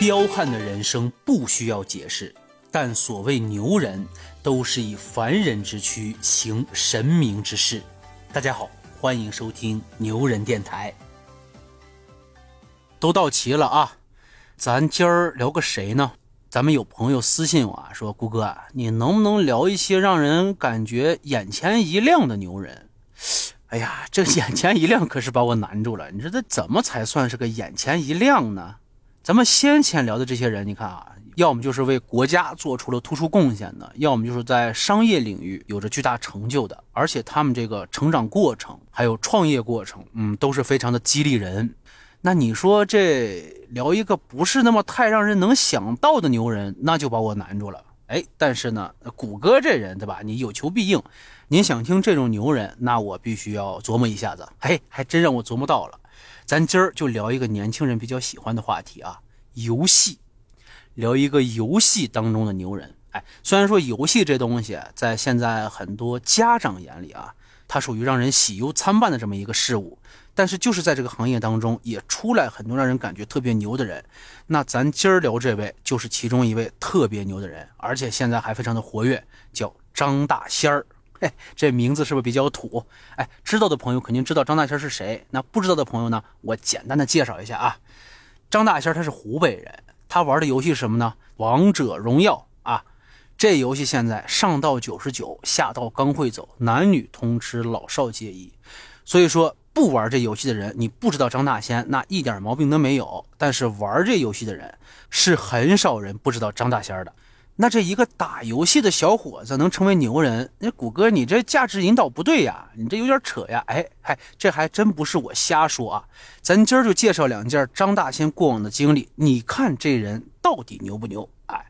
彪悍的人生不需要解释，但所谓牛人，都是以凡人之躯行神明之事。大家好，欢迎收听牛人电台。都到齐了啊，咱今儿聊个谁呢？咱们有朋友私信我啊，说谷哥，你能不能聊一些让人感觉眼前一亮的牛人？哎呀，这眼前一亮可是把我难住了。你说这怎么才算是个眼前一亮呢？咱们先前聊的这些人，你看啊，要么就是为国家做出了突出贡献的，要么就是在商业领域有着巨大成就的，而且他们这个成长过程还有创业过程，嗯，都是非常的激励人。那你说这聊一个不是那么太让人能想到的牛人，那就把我难住了。哎，但是呢，谷歌这人对吧？你有求必应，您想听这种牛人，那我必须要琢磨一下子。嘿，还真让我琢磨到了。咱今儿就聊一个年轻人比较喜欢的话题啊，游戏，聊一个游戏当中的牛人。哎，虽然说游戏这东西在现在很多家长眼里啊，它属于让人喜忧参半的这么一个事物，但是就是在这个行业当中，也出来很多让人感觉特别牛的人。那咱今儿聊这位就是其中一位特别牛的人，而且现在还非常的活跃，叫张大仙儿。嘿，这名字是不是比较土？哎，知道的朋友肯定知道张大仙是谁。那不知道的朋友呢？我简单的介绍一下啊。张大仙他是湖北人，他玩的游戏是什么呢？王者荣耀啊。这游戏现在上到九十九，下到刚会走，男女通吃，老少皆宜。所以说，不玩这游戏的人，你不知道张大仙，那一点毛病都没有。但是玩这游戏的人，是很少人不知道张大仙的。那这一个打游戏的小伙子能成为牛人？那谷歌，你这价值引导不对呀，你这有点扯呀！哎嗨，这还真不是我瞎说啊，咱今儿就介绍两件张大仙过往的经历，你看这人到底牛不牛？哎，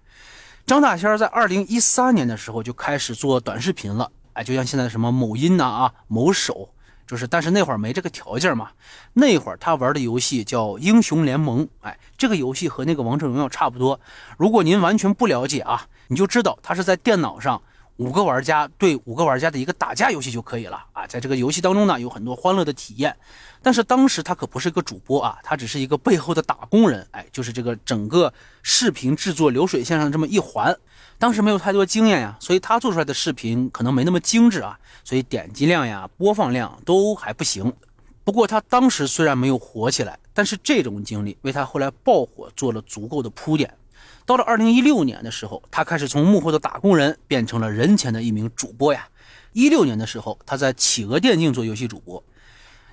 张大仙在二零一三年的时候就开始做短视频了，哎，就像现在什么某音呐啊、某手。就是，但是那会儿没这个条件嘛。那会儿他玩的游戏叫《英雄联盟》，哎，这个游戏和那个《王者荣耀》差不多。如果您完全不了解啊，你就知道他是在电脑上五个玩家对五个玩家的一个打架游戏就可以了啊。在这个游戏当中呢，有很多欢乐的体验。但是当时他可不是一个主播啊，他只是一个背后的打工人，哎，就是这个整个视频制作流水线上这么一环。当时没有太多经验呀，所以他做出来的视频可能没那么精致啊，所以点击量呀、播放量都还不行。不过他当时虽然没有火起来，但是这种经历为他后来爆火做了足够的铺垫。到了二零一六年的时候，他开始从幕后的打工人变成了人前的一名主播呀。一六年的时候，他在企鹅电竞做游戏主播。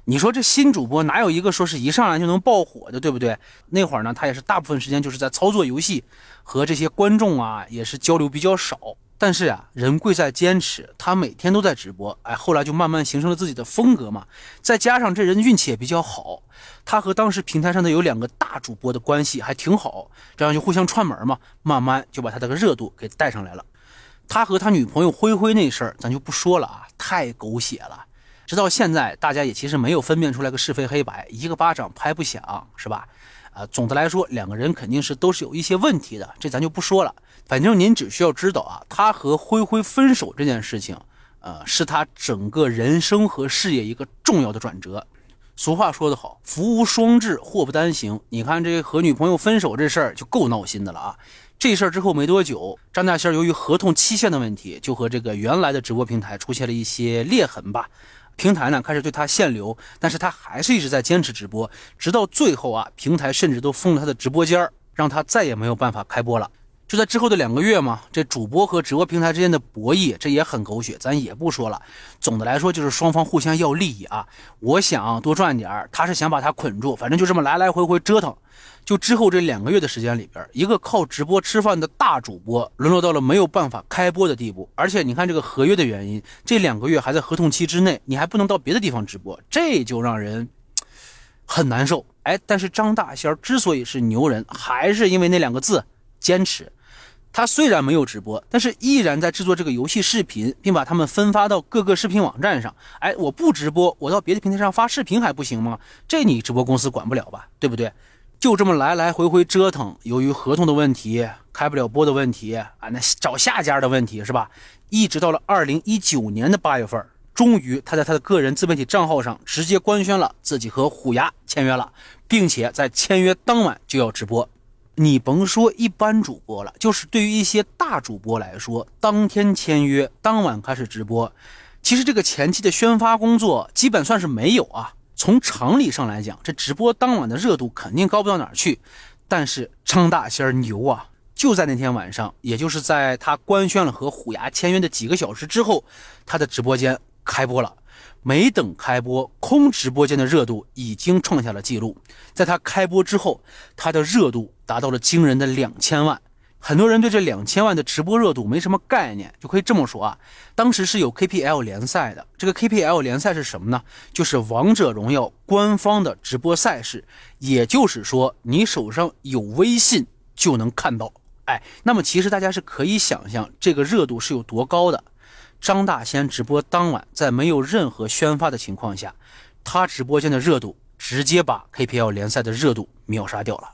你说这新主播哪有一个说是一上来就能爆火的，对不对？那会儿呢，他也是大部分时间就是在操作游戏，和这些观众啊也是交流比较少。但是呀，人贵在坚持，他每天都在直播，哎，后来就慢慢形成了自己的风格嘛。再加上这人运气也比较好，他和当时平台上的有两个大主播的关系还挺好，这样就互相串门嘛，慢慢就把他这个热度给带上来了。他和他女朋友灰灰那事儿，咱就不说了啊，太狗血了。直到现在，大家也其实没有分辨出来个是非黑白，一个巴掌拍不响，是吧？啊，总的来说，两个人肯定是都是有一些问题的，这咱就不说了。反正您只需要知道啊，他和灰灰分手这件事情，呃，是他整个人生和事业一个重要的转折。俗话说得好，福无双至，祸不单行。你看这和女朋友分手这事儿就够闹心的了啊！这事儿之后没多久，张大仙由于合同期限的问题，就和这个原来的直播平台出现了一些裂痕吧。平台呢开始对他限流，但是他还是一直在坚持直播，直到最后啊，平台甚至都封了他的直播间儿让他再也没有办法开播了。就在之后的两个月嘛，这主播和直播平台之间的博弈，这也很狗血，咱也不说了。总的来说就是双方互相要利益啊，我想多赚点儿他是想把他捆住，反正就这么来来回回折腾。就之后这两个月的时间里边，一个靠直播吃饭的大主播，沦落到了没有办法开播的地步。而且你看这个合约的原因，这两个月还在合同期之内，你还不能到别的地方直播，这就让人很难受。哎，但是张大仙之所以是牛人，还是因为那两个字：坚持。他虽然没有直播，但是依然在制作这个游戏视频，并把他们分发到各个视频网站上。哎，我不直播，我到别的平台上发视频还不行吗？这你直播公司管不了吧？对不对？就这么来来回回折腾，由于合同的问题、开不了播的问题啊，那找下家的问题是吧？一直到了二零一九年的八月份，终于他在他的个人自媒体账号上直接官宣了自己和虎牙签约了，并且在签约当晚就要直播。你甭说一般主播了，就是对于一些大主播来说，当天签约，当晚开始直播，其实这个前期的宣发工作基本算是没有啊。从常理上来讲，这直播当晚的热度肯定高不到哪儿去。但是张大仙牛啊，就在那天晚上，也就是在他官宣了和虎牙签约的几个小时之后，他的直播间开播了。没等开播，空直播间的热度已经创下了记录。在他开播之后，他的热度达到了惊人的两千万。很多人对这两千万的直播热度没什么概念，就可以这么说啊，当时是有 KPL 联赛的。这个 KPL 联赛是什么呢？就是王者荣耀官方的直播赛事。也就是说，你手上有微信就能看到。哎，那么其实大家是可以想象这个热度是有多高的。张大仙直播当晚，在没有任何宣发的情况下，他直播间的热度直接把 KPL 联赛的热度秒杀掉了。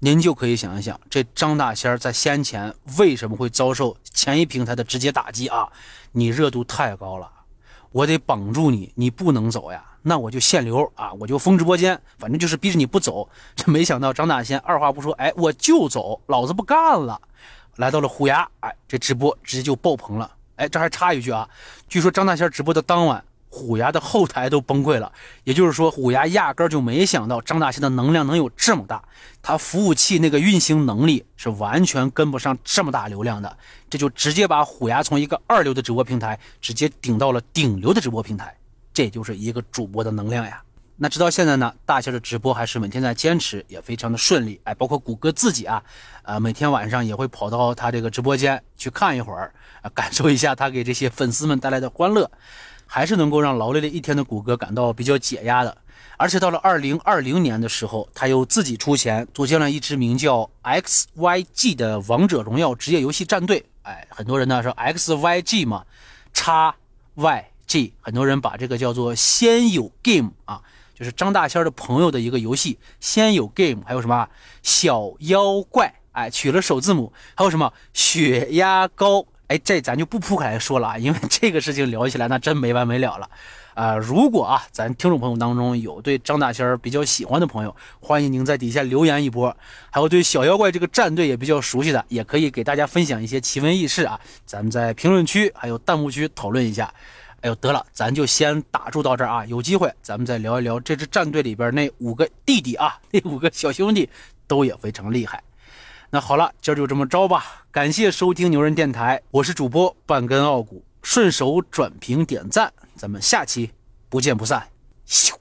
您就可以想一想，这张大仙在先前为什么会遭受前一平台的直接打击啊？你热度太高了，我得绑住你，你不能走呀。那我就限流啊，我就封直播间，反正就是逼着你不走。这没想到张大仙二话不说，哎，我就走，老子不干了。来到了虎牙，哎，这直播直接就爆棚了。哎，这还插一句啊，据说张大仙直播的当晚，虎牙的后台都崩溃了。也就是说，虎牙压根就没想到张大仙的能量能有这么大，他服务器那个运行能力是完全跟不上这么大流量的，这就直接把虎牙从一个二流的直播平台直接顶到了顶流的直播平台。这就是一个主播的能量呀。那直到现在呢，大仙的直播还是每天在坚持，也非常的顺利。哎，包括谷歌自己啊，呃，每天晚上也会跑到他这个直播间去看一会儿，啊，感受一下他给这些粉丝们带来的欢乐，还是能够让劳累了一天的谷歌感到比较解压的。而且到了二零二零年的时候，他又自己出钱组建了一支名叫 XYG 的王者荣耀职业游戏战队。哎，很多人呢说 XYG 嘛，，X Y G，很多人把这个叫做先有 game 啊。就是张大仙的朋友的一个游戏，先有 game，还有什么小妖怪，哎，取了首字母，还有什么血压高，哎，这咱就不铺开来说了啊，因为这个事情聊起来那真没完没了了，啊，如果啊，咱听众朋友当中有对张大仙儿比较喜欢的朋友，欢迎您在底下留言一波，还有对小妖怪这个战队也比较熟悉的，也可以给大家分享一些奇闻异事啊，咱们在评论区还有弹幕区讨论一下。哎呦，得了，咱就先打住到这儿啊！有机会咱们再聊一聊这支战队里边那五个弟弟啊，那五个小兄弟都也非常厉害。那好了，今儿就这么着吧。感谢收听牛人电台，我是主播半根傲骨，顺手转评点赞，咱们下期不见不散。咻。